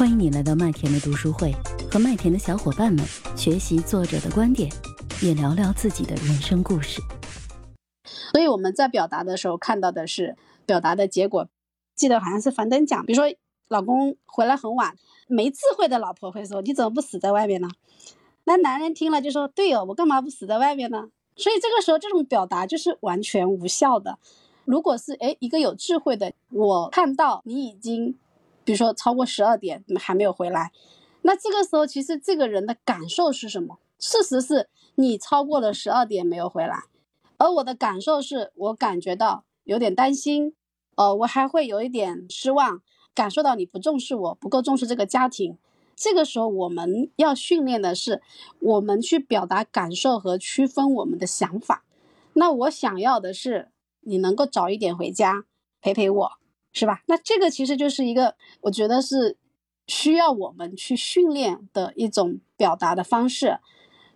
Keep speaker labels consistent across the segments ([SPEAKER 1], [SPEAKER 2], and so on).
[SPEAKER 1] 欢迎你来到麦田的读书会，和麦田的小伙伴们学习作者的观点，也聊聊自己的人生故事。
[SPEAKER 2] 所以我们在表达的时候看到的是表达的结果。记得好像是樊登讲，比如说老公回来很晚，没智慧的老婆会说：“你怎么不死在外面呢？”那男人听了就说：“对哦，我干嘛不死在外面呢？”所以这个时候这种表达就是完全无效的。如果是哎一个有智慧的，我看到你已经。比如说超过十二点还没有回来，那这个时候其实这个人的感受是什么？事实是你超过了十二点没有回来，而我的感受是我感觉到有点担心，呃，我还会有一点失望，感受到你不重视我，不够重视这个家庭。这个时候我们要训练的是，我们去表达感受和区分我们的想法。那我想要的是你能够早一点回家陪陪我。是吧？那这个其实就是一个，我觉得是需要我们去训练的一种表达的方式。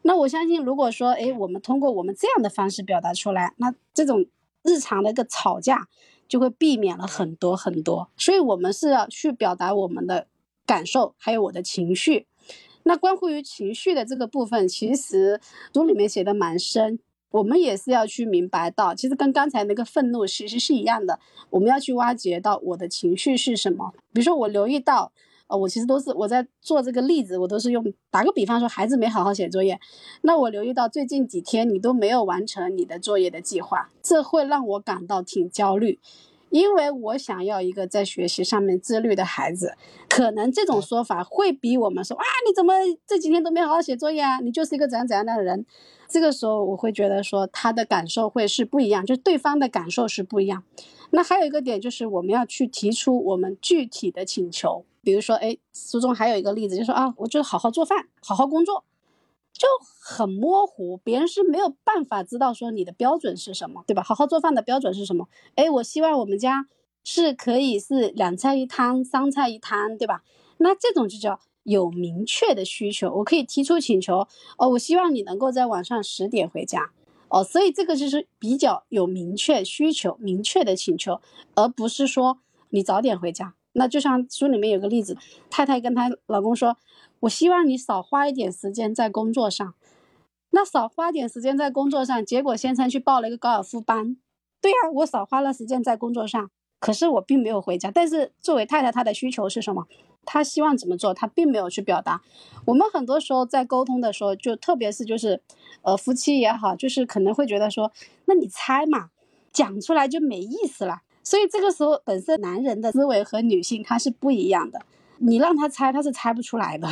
[SPEAKER 2] 那我相信，如果说，哎，我们通过我们这样的方式表达出来，那这种日常的一个吵架就会避免了很多很多。所以，我们是要去表达我们的感受，还有我的情绪。那关乎于情绪的这个部分，其实书里面写的蛮深。我们也是要去明白到，其实跟刚才那个愤怒其实是一样的。我们要去挖掘到我的情绪是什么。比如说，我留意到，呃，我其实都是我在做这个例子，我都是用打个比方说，孩子没好好写作业，那我留意到最近几天你都没有完成你的作业的计划，这会让我感到挺焦虑。因为我想要一个在学习上面自律的孩子，可能这种说法会比我们说啊你怎么这几天都没好好写作业啊？你就是一个怎样怎样的人。这个时候我会觉得说他的感受会是不一样，就对方的感受是不一样。那还有一个点就是我们要去提出我们具体的请求，比如说哎，书中还有一个例子就说啊，我就好好做饭，好好工作。就很模糊，别人是没有办法知道说你的标准是什么，对吧？好好做饭的标准是什么？哎，我希望我们家是可以是两菜一汤、三菜一汤，对吧？那这种就叫有明确的需求，我可以提出请求哦，我希望你能够在晚上十点回家哦，所以这个就是比较有明确需求、明确的请求，而不是说你早点回家。那就像书里面有个例子，太太跟她老公说。我希望你少花一点时间在工作上，那少花点时间在工作上，结果先生去报了一个高尔夫班。对呀，我少花了时间在工作上，可是我并没有回家。但是作为太太，她的需求是什么？她希望怎么做？她并没有去表达。我们很多时候在沟通的时候，就特别是就是，呃，夫妻也好，就是可能会觉得说，那你猜嘛，讲出来就没意思了。所以这个时候，本身男人的思维和女性他是不一样的，你让他猜，他是猜不出来的。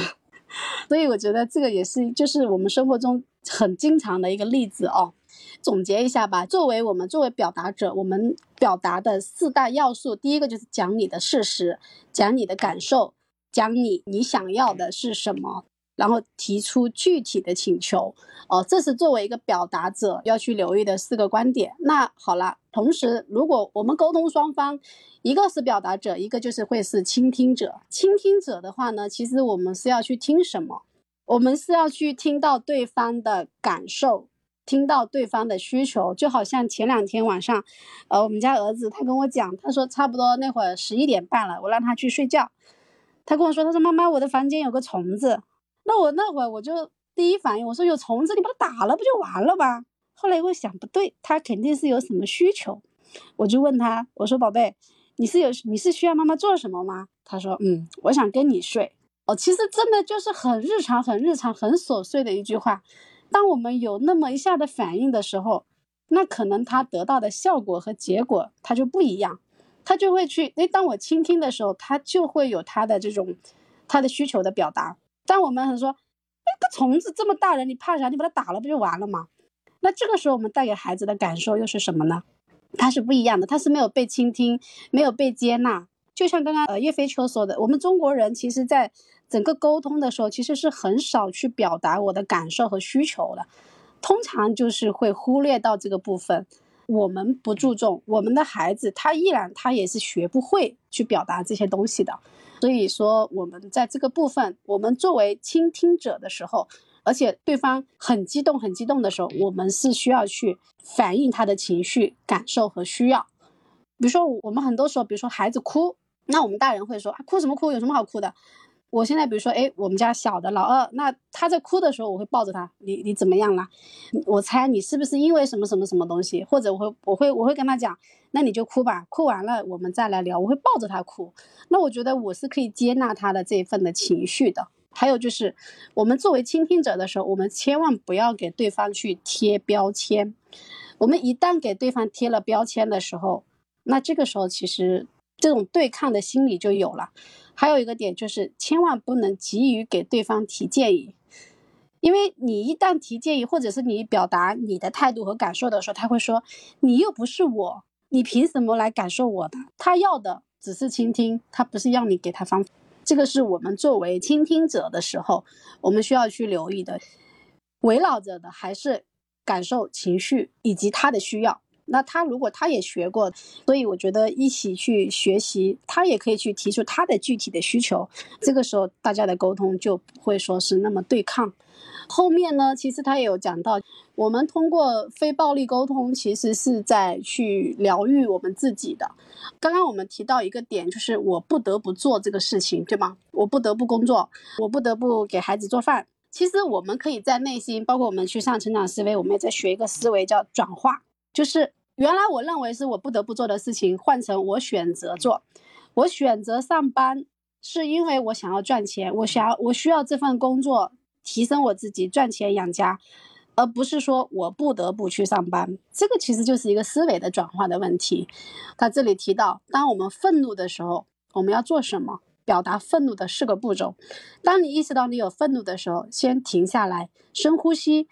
[SPEAKER 2] 所以我觉得这个也是，就是我们生活中很经常的一个例子哦。总结一下吧，作为我们作为表达者，我们表达的四大要素，第一个就是讲你的事实，讲你的感受，讲你你想要的是什么。然后提出具体的请求，哦，这是作为一个表达者要去留意的四个观点。那好了，同时如果我们沟通双方，一个是表达者，一个就是会是倾听者。倾听者的话呢，其实我们是要去听什么？我们是要去听到对方的感受，听到对方的需求。就好像前两天晚上，呃，我们家儿子他跟我讲，他说差不多那会儿十一点半了，我让他去睡觉，他跟我说，他说妈妈，我的房间有个虫子。那我那会我就第一反应，我说有虫子，你把它打了不就完了吗？后来我想不对，他肯定是有什么需求，我就问他，我说宝贝，你是有你是需要妈妈做什么吗？他说嗯，我想跟你睡。哦，其实真的就是很日常、很日常、很琐碎的一句话。当我们有那么一下的反应的时候，那可能他得到的效果和结果他就不一样，他就会去诶，当我倾听的时候，他就会有他的这种他的需求的表达。但我们很说，那个虫子这么大人，你怕啥？你把它打了不就完了吗？那这个时候我们带给孩子的感受又是什么呢？他是不一样的，他是没有被倾听，没有被接纳。就像刚刚呃叶飞秋说的，我们中国人其实在整个沟通的时候，其实是很少去表达我的感受和需求的，通常就是会忽略到这个部分。我们不注重我们的孩子，他依然他也是学不会去表达这些东西的。所以说，我们在这个部分，我们作为倾听者的时候，而且对方很激动、很激动的时候，我们是需要去反映他的情绪、感受和需要。比如说，我们很多时候，比如说孩子哭，那我们大人会说啊，哭什么哭？有什么好哭的？我现在比如说，哎，我们家小的老二，那他在哭的时候，我会抱着他，你你怎么样了？我猜你是不是因为什么什么什么东西？或者我会我会我会跟他讲，那你就哭吧，哭完了我们再来聊。我会抱着他哭，那我觉得我是可以接纳他的这一份的情绪的。还有就是，我们作为倾听者的时候，我们千万不要给对方去贴标签。我们一旦给对方贴了标签的时候，那这个时候其实这种对抗的心理就有了。还有一个点就是，千万不能急于给对方提建议，因为你一旦提建议，或者是你表达你的态度和感受的时候，他会说你又不是我，你凭什么来感受我的？他要的只是倾听，他不是要你给他方法。这个是我们作为倾听者的时候，我们需要去留意的。围绕着的还是感受、情绪以及他的需要。那他如果他也学过，所以我觉得一起去学习，他也可以去提出他的具体的需求。这个时候大家的沟通就不会说是那么对抗。后面呢，其实他也有讲到，我们通过非暴力沟通，其实是在去疗愈我们自己的。刚刚我们提到一个点，就是我不得不做这个事情，对吗？我不得不工作，我不得不给孩子做饭。其实我们可以在内心，包括我们去上成长思维，我们也在学一个思维叫转化。就是原来我认为是我不得不做的事情，换成我选择做。我选择上班，是因为我想要赚钱，我想要我需要这份工作提升我自己，赚钱养家，而不是说我不得不去上班。这个其实就是一个思维的转化的问题。他这里提到，当我们愤怒的时候，我们要做什么？表达愤怒的四个步骤。当你意识到你有愤怒的时候，先停下来，深呼吸，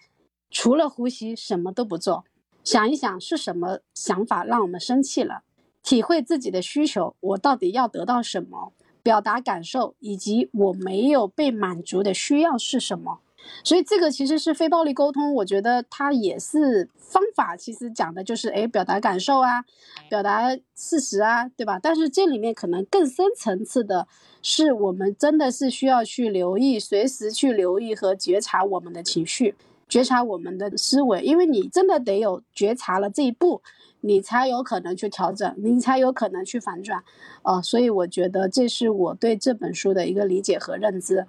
[SPEAKER 2] 除了呼吸什么都不做。想一想是什么想法让我们生气了？体会自己的需求，我到底要得到什么？表达感受，以及我没有被满足的需要是什么？所以这个其实是非暴力沟通，我觉得它也是方法。其实讲的就是，哎，表达感受啊，表达事实啊，对吧？但是这里面可能更深层次的是，我们真的是需要去留意，随时去留意和觉察我们的情绪。觉察我们的思维，因为你真的得有觉察了这一步，你才有可能去调整，你才有可能去反转，哦，所以我觉得这是我对这本书的一个理解和认知。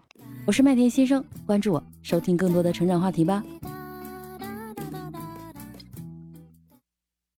[SPEAKER 1] 我是麦田先生，关注我，收听更多的成长话题吧。